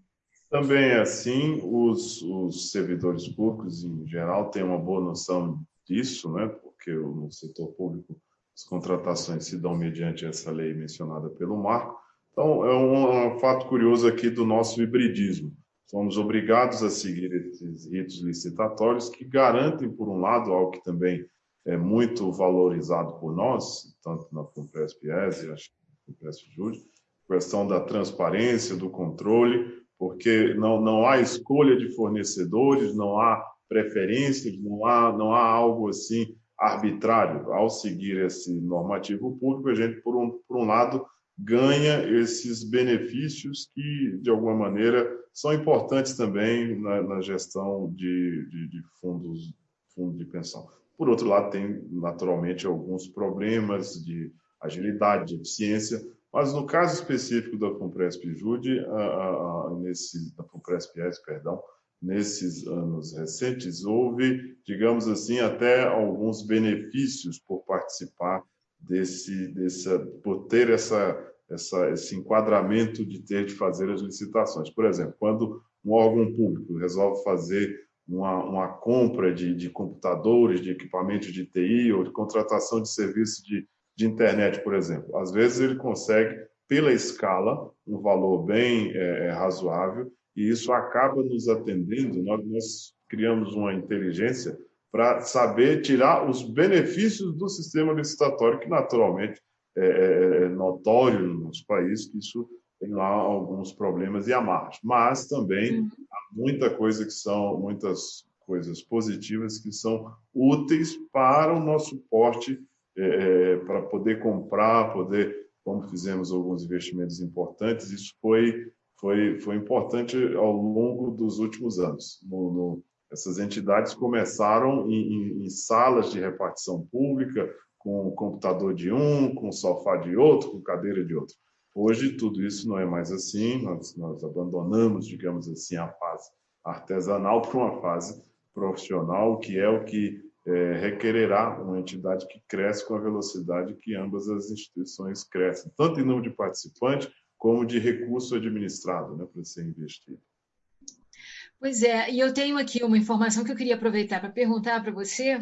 Também é assim. Os, os servidores públicos, em geral, têm uma boa noção disso, né? porque no setor público as contratações se dão mediante essa lei mencionada pelo Marco. Então, é um, um fato curioso aqui do nosso hibridismo. Somos obrigados a seguir esses ritos licitatórios que garantem, por um lado, algo que também é muito valorizado por nós, tanto na FUNPRESP-ES e acho que na FUNPRESP-JUD, questão da transparência, do controle, porque não, não há escolha de fornecedores, não há preferências, não há, não há algo assim arbitrário. Ao seguir esse normativo público, a gente, por um, por um lado, ganha esses benefícios que, de alguma maneira, são importantes também na, na gestão de, de, de fundos, fundos de pensão. Por outro lado, tem naturalmente alguns problemas de agilidade, de eficiência, mas no caso específico da Compresp Jude, nesse, da Compresp S, perdão, nesses anos recentes, houve, digamos assim, até alguns benefícios por participar desse, dessa, por ter essa, essa, esse enquadramento de ter de fazer as licitações. Por exemplo, quando um órgão público resolve fazer uma, uma compra de, de, computadores, de equipamentos de TI ou de contratação de serviço de, de internet, por exemplo. Às vezes ele consegue, pela escala, um valor bem é, é, razoável e isso acaba nos atendendo. Nós, nós criamos uma inteligência para saber tirar os benefícios do sistema licitatório, que naturalmente é, é, é notório no nosso país, que isso tem lá alguns problemas e amarras. Mas também uhum. há muita coisa que são, muitas coisas positivas que são úteis para o nosso porte, é, é, para poder comprar, poder, como fizemos alguns investimentos importantes, isso foi, foi, foi importante ao longo dos últimos anos. No, no, essas entidades começaram em, em, em salas de repartição pública, com computador de um, com sofá de outro, com cadeira de outro. Hoje, tudo isso não é mais assim, nós, nós abandonamos, digamos assim, a fase artesanal para uma fase profissional, que é o que é, requererá uma entidade que cresce com a velocidade que ambas as instituições crescem, tanto em número de participantes, como de recurso administrado né, para ser investido. Pois é, e eu tenho aqui uma informação que eu queria aproveitar para perguntar para você,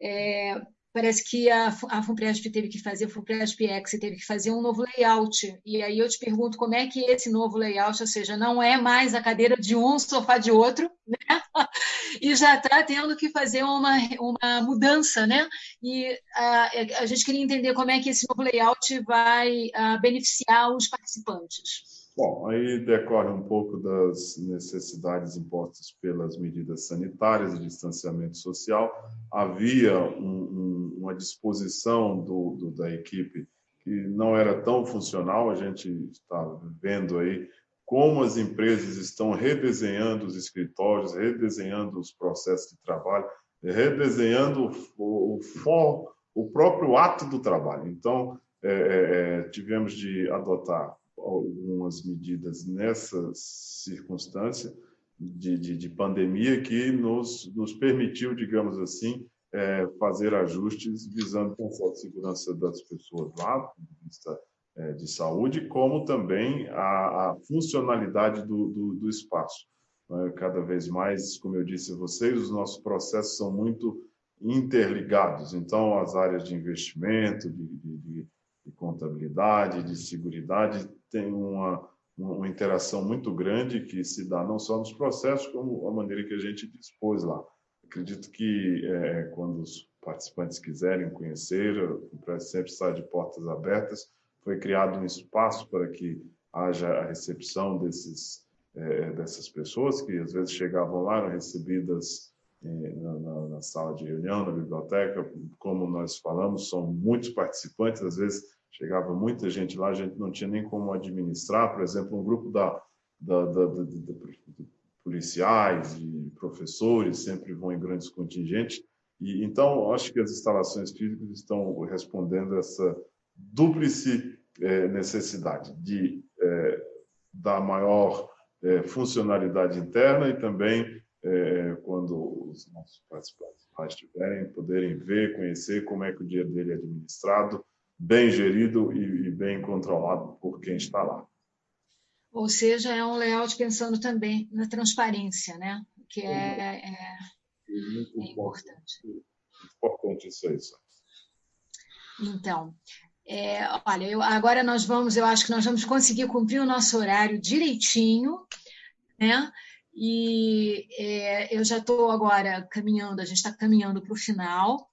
é, parece que a, a FUNPRESP teve que fazer, a FUNPRESP X teve que fazer um novo layout. E aí eu te pergunto como é que esse novo layout, ou seja, não é mais a cadeira de um, <laughs> sofá de outro, né? <laughs> e já está tendo que fazer uma, uma mudança, né? E a, a gente queria entender como é que esse novo layout vai a, beneficiar os participantes. Bom, aí decorre um pouco das necessidades impostas pelas medidas sanitárias e distanciamento social. Havia um, um, uma disposição do, do, da equipe que não era tão funcional. A gente está vendo aí como as empresas estão redesenhando os escritórios, redesenhando os processos de trabalho, redesenhando o, o, o, próprio ato do trabalho. Então, é, é, é tivemos de adotar algumas medidas nessa circunstância de, de, de pandemia que nos, nos permitiu, digamos assim, é, fazer ajustes visando conforto e segurança das pessoas lá, do de vista é, de saúde, como também a, a funcionalidade do, do, do espaço. É, cada vez mais, como eu disse a vocês, os nossos processos são muito interligados. Então, as áreas de investimento, de, de, de contabilidade, de segurança, tem uma, uma interação muito grande que se dá não só nos processos, como a maneira que a gente dispôs lá. Acredito que é, quando os participantes quiserem conhecer, o sempre está de portas abertas. Foi criado um espaço para que haja a recepção desses, é, dessas pessoas que às vezes chegavam lá, eram recebidas é, na, na, sala de reunião, na biblioteca. Como nós falamos, são muitos participantes, às vezes chegava muita gente lá, a gente não tinha nem como administrar, por exemplo, um grupo da, da, da, da policiais e professores sempre vão em grandes contingentes, e então acho que as instalações físicas estão respondendo essa duplice é, necessidade de é, dar maior é, funcionalidade interna e também quando os nossos participantes estiverem, poderem ver, conhecer como é que o dia dele é administrado, bem gerido e, bem controlado por quem está lá. Ou seja, é um layout pensando também na transparência, né? que é, é, é importante. Importante isso aí, Então, é, olha, eu, agora nós vamos, eu acho que nós vamos conseguir cumprir o nosso horário direitinho, né? E é, eu já estou agora caminhando, a gente está caminhando para o final.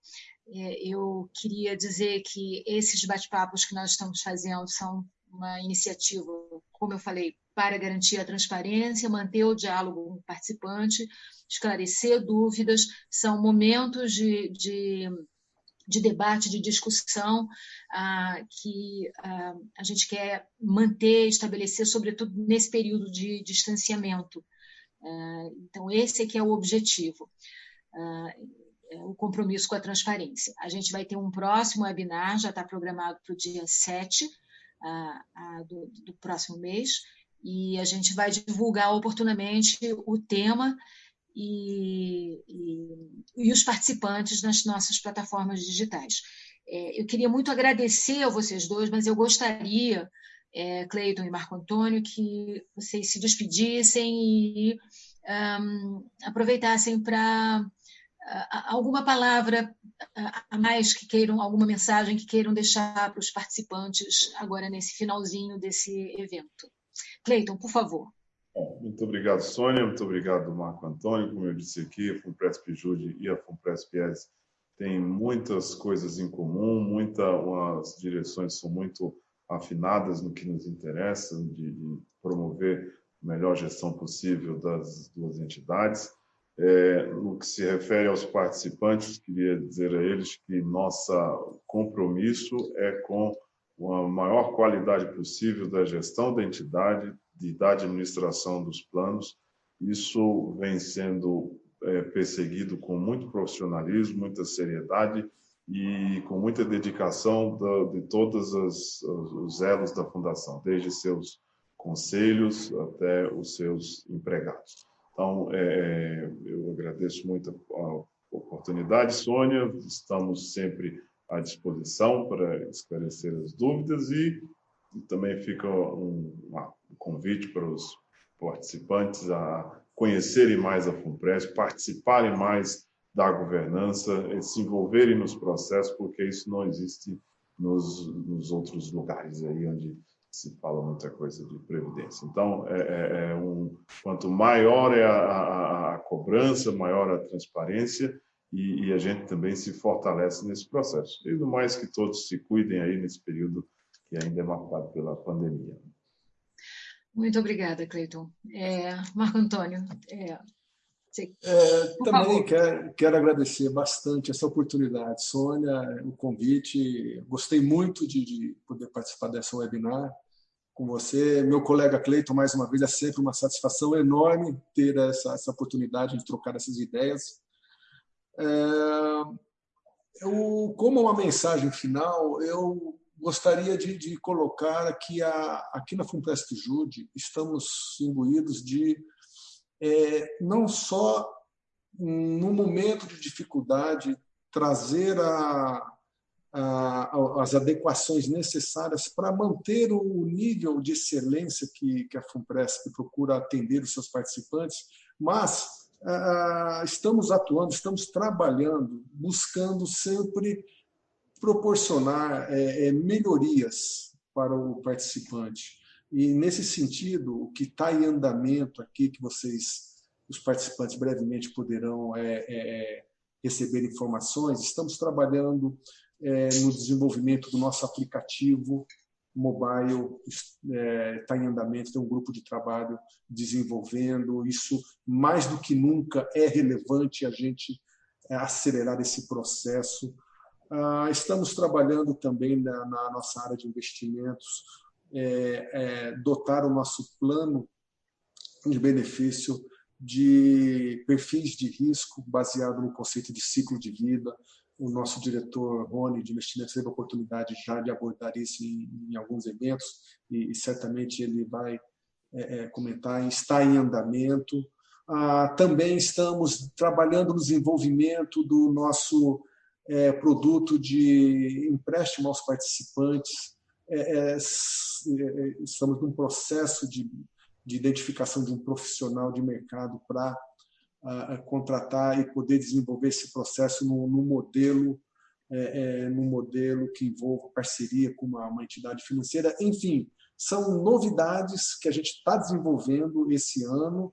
É, eu queria dizer que esses bate-papos que nós estamos fazendo são uma iniciativa, como eu falei, para garantir a transparência, manter o diálogo com o participante, esclarecer dúvidas, são momentos de, de, de debate, de discussão ah, que ah, a gente quer manter, estabelecer, sobretudo nesse período de distanciamento. Ah, então, esse é que é o objetivo. É, o compromisso com a transparência. A gente vai ter um próximo webinar, já está programado para o dia 7 do, do próximo mês, e a gente vai divulgar oportunamente o tema e, e, e, os participantes nas nossas plataformas digitais. É, eu queria muito agradecer a vocês dois, mas eu gostaria, é, Cleiton e Marco Antônio, que vocês se despedissem e um, aproveitassem para alguma palavra a mais que queiram, alguma mensagem que queiram deixar para os participantes agora nesse finalzinho desse evento. Cleiton, por favor. Muito obrigado, Sônia. Muito obrigado, Marco Antônio. Como eu disse aqui, a FUNPRESP Jude e a FUNPRESP ES têm muitas coisas em comum, muitas as direções são muito afinadas no que nos interessa, de, de promover a melhor gestão possível das duas entidades. É, no que se refere aos participantes, queria dizer a eles que nosso compromisso é com a maior qualidade possível da gestão da entidade, de, da administração dos planos. Isso vem sendo é, perseguido com muito profissionalismo, muita seriedade e com muita dedicação da, de todos os, os elos da Fundação, desde seus conselhos até os seus empregados. Então, é, é, eu agradeço muito a oportunidade, Sônia. Estamos sempre à disposição para esclarecer as dúvidas e, também fica um, um, convite para os participantes a conhecerem mais a FUNPRES, participarem mais da governança, se envolverem nos processos, porque isso não existe nos, nos outros lugares aí onde se fala muita coisa de previdência. Então, é, é, é um, quanto maior é a, a, a, cobrança, maior a transparência e, e, a gente também se fortalece nesse processo. E no mais que todos se cuidem aí nesse período que ainda é marcado pela pandemia. Muito obrigada, Cleiton. É, Marco Antônio, é, é, também quero, quero, agradecer bastante essa oportunidade, Sônia, o convite. Gostei muito de, de, poder participar dessa webinar com você. Meu colega Cleiton, mais uma vez, é sempre uma satisfação enorme ter essa, essa oportunidade de trocar essas ideias. É, eu, como uma mensagem final, eu gostaria de, de colocar que a, aqui na Funpresp Jude estamos imbuídos de é, não só no momento de dificuldade trazer a, as adequações necessárias para manter o nível de excelência que, que a FUNPRESP procura atender os seus participantes, mas estamos atuando, estamos trabalhando, buscando sempre proporcionar é, é, melhorias para o participante. E, nesse sentido, o que está em andamento aqui, que vocês, os participantes, brevemente poderão é, receber informações, estamos trabalhando é, no desenvolvimento do nosso aplicativo mobile, está é, em andamento, tem um grupo de trabalho desenvolvendo. Isso, mais do que nunca, é relevante a gente é, acelerar esse processo. Ah, estamos trabalhando também na, na nossa área de investimentos é, é, dotar o nosso plano de benefício de perfis de risco baseado no conceito de ciclo de vida. O nosso diretor Rony de investimentos teve a oportunidade já de abordar isso em, em alguns eventos e, e, certamente ele vai é, é comentar. Está em andamento. Ah, também estamos trabalhando no desenvolvimento do nosso é, produto de empréstimo aos participantes é, é, é, estamos num processo de, de identificação de um profissional de mercado para contratar e poder desenvolver esse processo no, no modelo é, é, no modelo que envolva parceria com uma, uma, entidade financeira. Enfim, são novidades que a gente está desenvolvendo esse ano.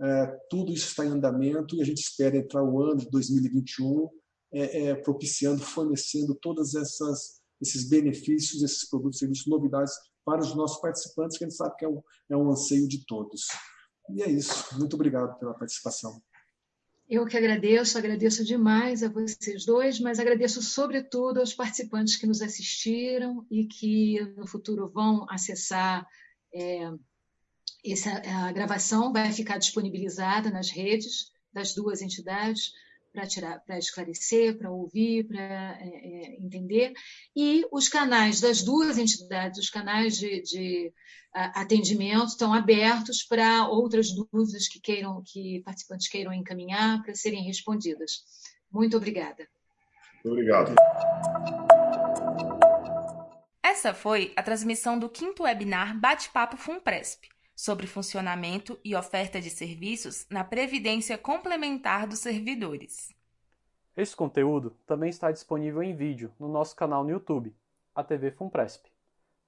É, tudo isso está em andamento e a gente espera entrar o ano de 2021 é, é, propiciando, fornecendo todas essas esses benefícios, esses produtos, serviços, novidades para os nossos participantes, que a gente sabe que é um, é um anseio de todos. E é isso. Muito obrigado pela participação. Eu que agradeço, agradeço demais a vocês dois, mas agradeço sobretudo aos participantes que nos assistiram e que no futuro vão acessar é, essa a gravação, vai ficar disponibilizada nas redes das duas entidades para tirar, para esclarecer, para ouvir, para é, é, entender. E os canais das duas entidades, os canais de, de atendimento estão abertos para outras dúvidas que queiram, que participantes queiram encaminhar para serem respondidas. Muito obrigada. Muito obrigado. Essa foi a transmissão do quinto webinar Bate-Papo FUNPRESP sobre funcionamento e oferta de serviços na previdência complementar dos servidores. Esse conteúdo também está disponível em vídeo no nosso canal no YouTube, a TV Funpresp.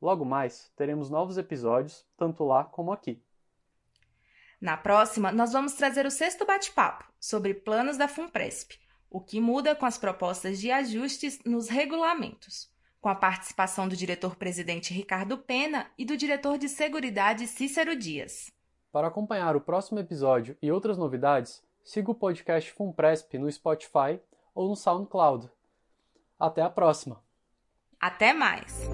Logo mais, teremos novos episódios, tanto lá como aqui. Na próxima, nós vamos trazer o sexto bate-papo sobre planos da Funpresp, o que muda com as propostas de ajustes nos regulamentos com a participação do diretor-presidente Ricardo Pena e do diretor de Seguridade Cícero Dias. Para acompanhar o próximo episódio e outras novidades, siga o podcast Funpresp no Spotify ou no SoundCloud. Até a próxima! Até mais!